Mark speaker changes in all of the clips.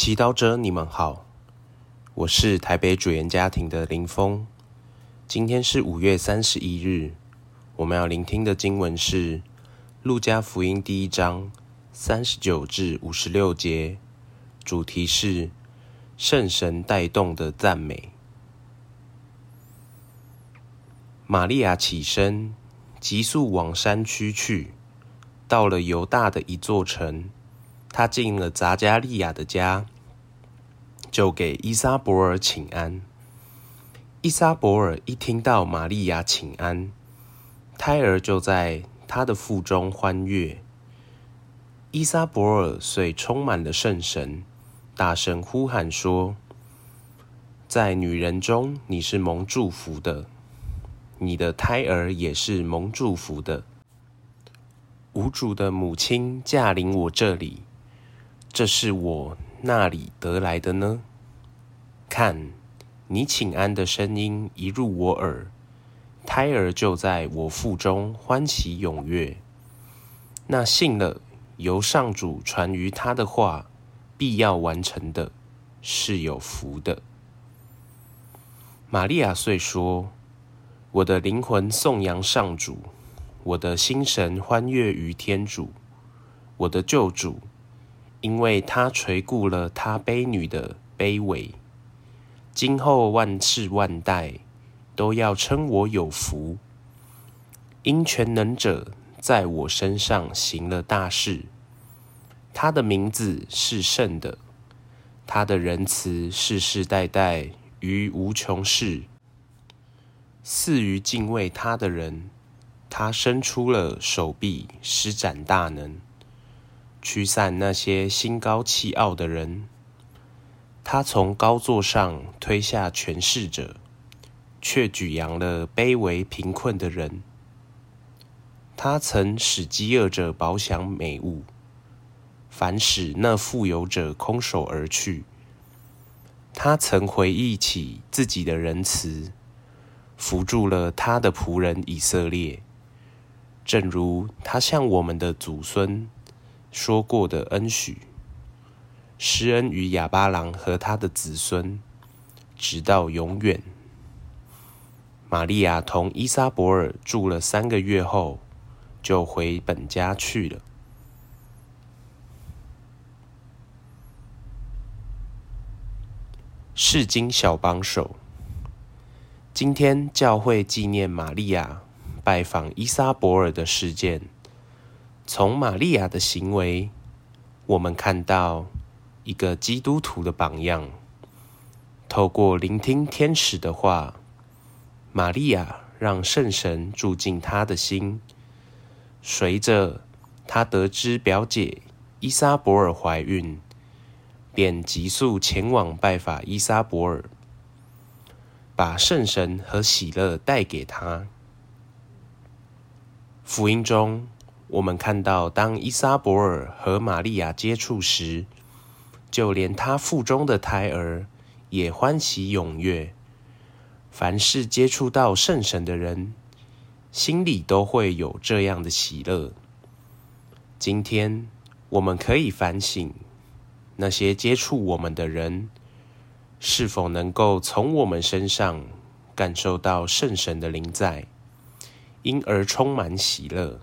Speaker 1: 祈祷者，你们好，我是台北主言家庭的林峰。今天是五月三十一日，我们要聆听的经文是《路加福音》第一章三十九至五十六节，主题是圣神带动的赞美。玛利亚起身，急速往山区去，到了犹大的一座城。他进了匝加利亚的家，就给伊莎伯尔请安。伊莎伯尔一听到玛利亚请安，胎儿就在他的腹中欢悦。伊莎伯尔遂充满了圣神，大声呼喊说：“在女人中你是蒙祝福的，你的胎儿也是蒙祝福的。无主的母亲驾临我这里。”这是我那里得来的呢？看，你请安的声音一入我耳，胎儿就在我腹中欢喜踊跃。那信了由上主传于他的话，必要完成的，是有福的。玛利亚遂说：“我的灵魂颂扬上主，我的心神欢跃于天主，我的救主。”因为他垂顾了他婢女的卑微，今后万世万代都要称我有福。因全能者在我身上行了大事，他的名字是圣的，他的仁慈世世代代于无穷世。赐于敬畏他的人，他伸出了手臂，施展大能。驱散那些心高气傲的人，他从高座上推下权势者，却举扬了卑微贫困的人。他曾使饥饿者饱享美物，反使那富有者空手而去。他曾回忆起自己的仁慈，扶助了他的仆人以色列，正如他向我们的祖孙。说过的恩许，施恩于亚巴郎和他的子孙，直到永远。玛利亚同依撒伯尔住了三个月后，就回本家去了。世经小帮手，今天教会纪念玛利亚拜访依撒伯尔的事件。从玛利亚的行为，我们看到一个基督徒的榜样。透过聆听天使的话，玛利亚让圣神住进她的心。随着她得知表姐伊莎伯尔怀孕，便急速前往拜访伊莎伯尔，把圣神和喜乐带给她。福音中。我们看到，当伊莎伯尔和玛利亚接触时，就连她腹中的胎儿也欢喜踊跃。凡是接触到圣神的人，心里都会有这样的喜乐。今天，我们可以反省，那些接触我们的人，是否能够从我们身上感受到圣神的临在，因而充满喜乐。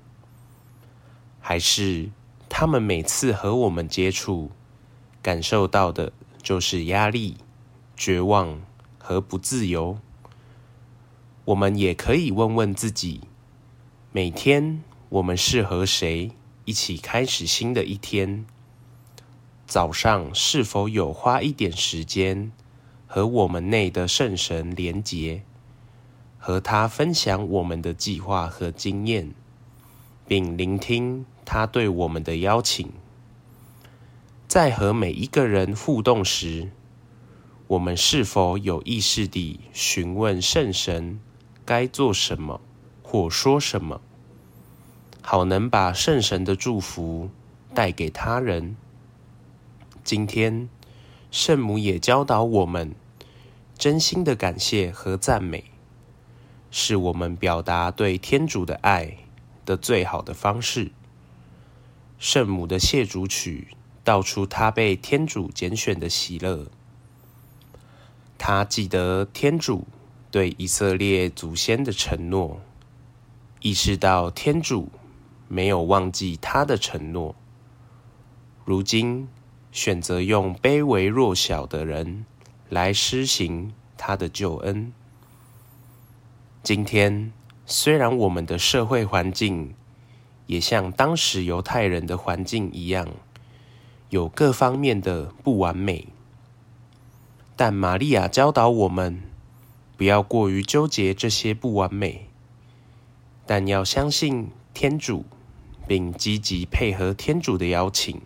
Speaker 1: 还是他们每次和我们接触，感受到的就是压力、绝望和不自由。我们也可以问问自己：每天我们是和谁一起开始新的一天？早上是否有花一点时间和我们内的圣神连结，和他分享我们的计划和经验，并聆听他对我们的邀请，在和每一个人互动时，我们是否有意识地询问圣神该做什么或说什么，好能把圣神的祝福带给他人？今天，圣母也教导我们，真心的感谢和赞美，是我们表达对天主的爱的最好的方式。圣母的谢主曲道出他被天主拣选的喜乐。他记得天主对以色列祖先的承诺，意识到天主没有忘记他的承诺。如今选择用卑微弱小的人来施行他的救恩。今天，虽然我们的社会环境也像当时犹太人的环境一样，有各方面的不完美。但玛利亚教导我们，不要过于纠结这些不完美，但要相信天主，并积极配合天主的邀请，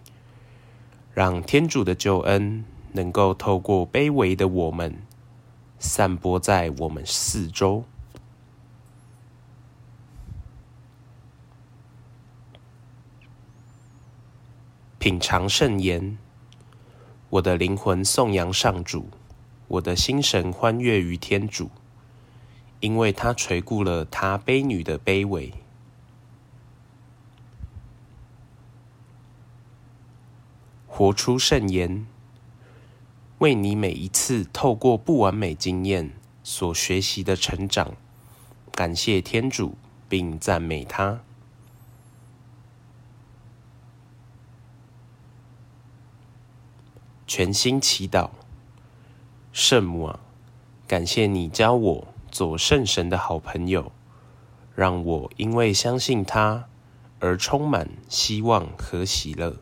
Speaker 1: 让天主的救恩能够透过卑微的我们，散播在我们四周。品尝圣言，我的灵魂颂扬上主。我的心神欢悦于天主，因为他垂顾了他婢女的卑微。活出圣言，为你每一次透过不完美经验所学习的成长，感谢天主，并赞美他。全心祈祷。圣母啊，感谢你教我做圣神的好朋友，让我因为相信他而充满希望和喜乐。